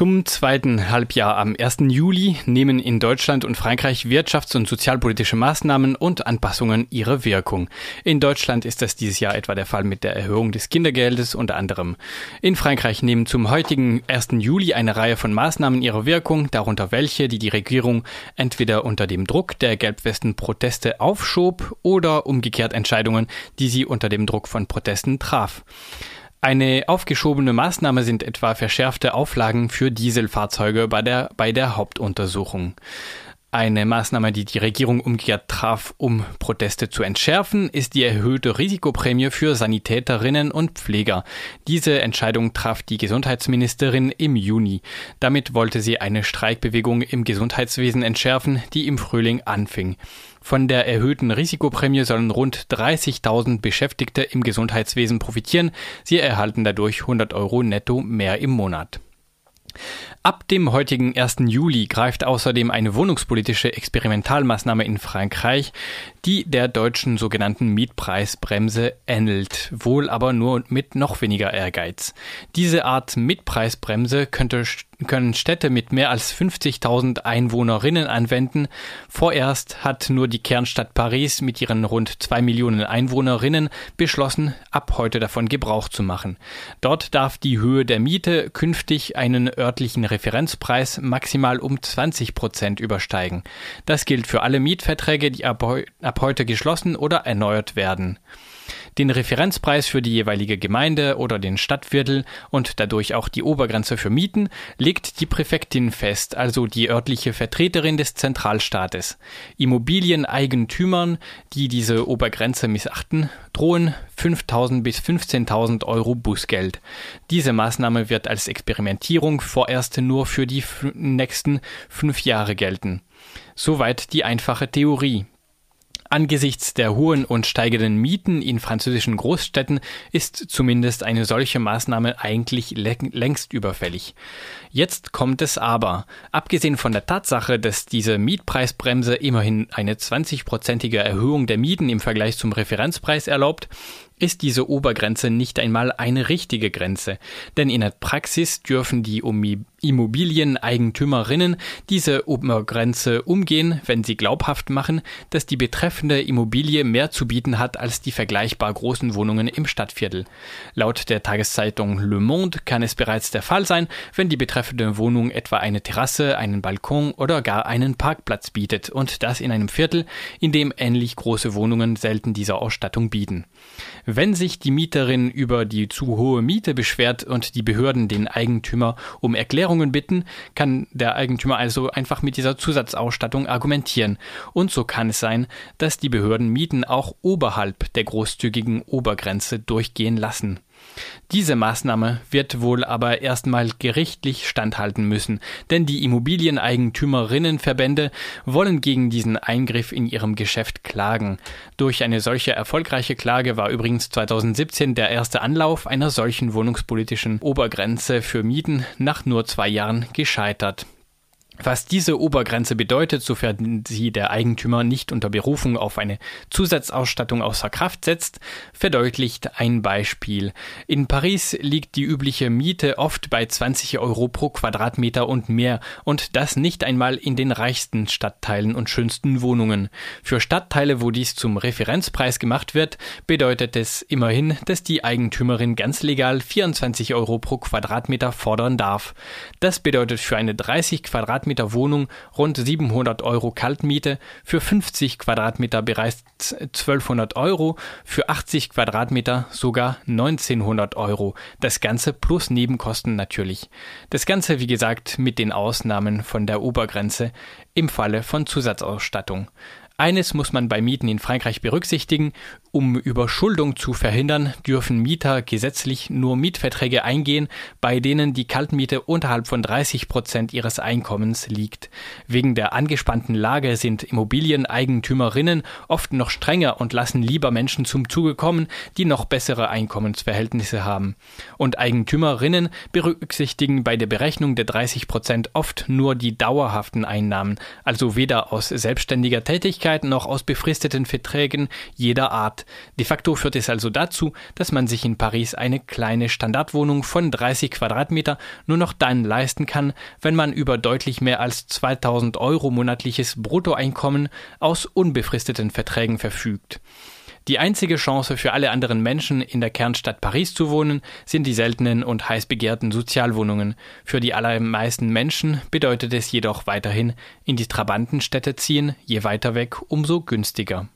Zum zweiten Halbjahr am 1. Juli nehmen in Deutschland und Frankreich wirtschafts- und sozialpolitische Maßnahmen und Anpassungen ihre Wirkung. In Deutschland ist das dieses Jahr etwa der Fall mit der Erhöhung des Kindergeldes unter anderem. In Frankreich nehmen zum heutigen 1. Juli eine Reihe von Maßnahmen ihre Wirkung, darunter welche, die die Regierung entweder unter dem Druck der Gelbwesten-Proteste aufschob oder umgekehrt Entscheidungen, die sie unter dem Druck von Protesten traf. Eine aufgeschobene Maßnahme sind etwa verschärfte Auflagen für Dieselfahrzeuge bei der, bei der Hauptuntersuchung. Eine Maßnahme, die die Regierung umgekehrt traf, um Proteste zu entschärfen, ist die erhöhte Risikoprämie für Sanitäterinnen und Pfleger. Diese Entscheidung traf die Gesundheitsministerin im Juni. Damit wollte sie eine Streikbewegung im Gesundheitswesen entschärfen, die im Frühling anfing. Von der erhöhten Risikoprämie sollen rund 30.000 Beschäftigte im Gesundheitswesen profitieren. Sie erhalten dadurch 100 Euro netto mehr im Monat. Ab dem heutigen 1. Juli greift außerdem eine wohnungspolitische Experimentalmaßnahme in Frankreich, die der deutschen sogenannten Mietpreisbremse ähnelt, wohl aber nur mit noch weniger Ehrgeiz. Diese Art Mietpreisbremse könnte können Städte mit mehr als 50.000 Einwohnerinnen anwenden. Vorerst hat nur die Kernstadt Paris mit ihren rund zwei Millionen Einwohnerinnen beschlossen, ab heute davon Gebrauch zu machen. Dort darf die Höhe der Miete künftig einen örtlichen Referenzpreis maximal um 20 Prozent übersteigen. Das gilt für alle Mietverträge, die ab, ab heute geschlossen oder erneuert werden den Referenzpreis für die jeweilige Gemeinde oder den Stadtviertel und dadurch auch die Obergrenze für Mieten legt die Präfektin fest, also die örtliche Vertreterin des Zentralstaates. Immobilieneigentümern, die diese Obergrenze missachten, drohen 5.000 bis 15.000 Euro Bußgeld. Diese Maßnahme wird als Experimentierung vorerst nur für die nächsten fünf Jahre gelten. Soweit die einfache Theorie. Angesichts der hohen und steigenden Mieten in französischen Großstädten ist zumindest eine solche Maßnahme eigentlich längst überfällig. Jetzt kommt es aber. Abgesehen von der Tatsache, dass diese Mietpreisbremse immerhin eine 20-prozentige Erhöhung der Mieten im Vergleich zum Referenzpreis erlaubt, ist diese Obergrenze nicht einmal eine richtige Grenze, denn in der Praxis dürfen die Immobilieneigentümerinnen diese Obergrenze umgehen, wenn sie glaubhaft machen, dass die betreffende Immobilie mehr zu bieten hat als die vergleichbar großen Wohnungen im Stadtviertel. Laut der Tageszeitung Le Monde kann es bereits der Fall sein, wenn die betreffende Wohnung etwa eine Terrasse, einen Balkon oder gar einen Parkplatz bietet und das in einem Viertel, in dem ähnlich große Wohnungen selten diese Ausstattung bieten. Wenn sich die Mieterin über die zu hohe Miete beschwert und die Behörden den Eigentümer um Erklärungen bitten, kann der Eigentümer also einfach mit dieser Zusatzausstattung argumentieren. Und so kann es sein, dass die Behörden Mieten auch oberhalb der großzügigen Obergrenze durchgehen lassen. Diese Maßnahme wird wohl aber erstmal gerichtlich standhalten müssen, denn die Immobilieneigentümerinnenverbände wollen gegen diesen Eingriff in ihrem Geschäft klagen. Durch eine solche erfolgreiche Klage war übrigens 2017 der erste Anlauf einer solchen wohnungspolitischen Obergrenze für Mieten nach nur zwei Jahren gescheitert. Was diese Obergrenze bedeutet, sofern sie der Eigentümer nicht unter Berufung auf eine Zusatzausstattung außer Kraft setzt, verdeutlicht ein Beispiel. In Paris liegt die übliche Miete oft bei 20 Euro pro Quadratmeter und mehr und das nicht einmal in den reichsten Stadtteilen und schönsten Wohnungen. Für Stadtteile, wo dies zum Referenzpreis gemacht wird, bedeutet es immerhin, dass die Eigentümerin ganz legal 24 Euro pro Quadratmeter fordern darf. Das bedeutet für eine 30 Quadratmeter Quadratmeter Wohnung rund 700 Euro Kaltmiete, für 50 Quadratmeter bereits 1200 Euro, für 80 Quadratmeter sogar 1900 Euro. Das Ganze plus Nebenkosten natürlich. Das Ganze, wie gesagt, mit den Ausnahmen von der Obergrenze im Falle von Zusatzausstattung. Eines muss man bei Mieten in Frankreich berücksichtigen. Um Überschuldung zu verhindern, dürfen Mieter gesetzlich nur Mietverträge eingehen, bei denen die Kaltmiete unterhalb von 30 Prozent ihres Einkommens liegt. Wegen der angespannten Lage sind Immobilieneigentümerinnen oft noch strenger und lassen lieber Menschen zum Zuge kommen, die noch bessere Einkommensverhältnisse haben. Und Eigentümerinnen berücksichtigen bei der Berechnung der 30 Prozent oft nur die dauerhaften Einnahmen, also weder aus selbstständiger Tätigkeit Abhängigkeit noch aus befristeten Verträgen jeder Art. De facto führt es also dazu, dass man sich in Paris eine kleine Standardwohnung von 30 Quadratmeter nur noch dann leisten kann, wenn man über deutlich mehr als 2000 Euro monatliches Bruttoeinkommen aus unbefristeten Verträgen verfügt. Die einzige Chance für alle anderen Menschen, in der Kernstadt Paris zu wohnen, sind die seltenen und heiß begehrten Sozialwohnungen. Für die allermeisten Menschen bedeutet es jedoch weiterhin, in die Trabantenstädte ziehen, je weiter weg, umso günstiger.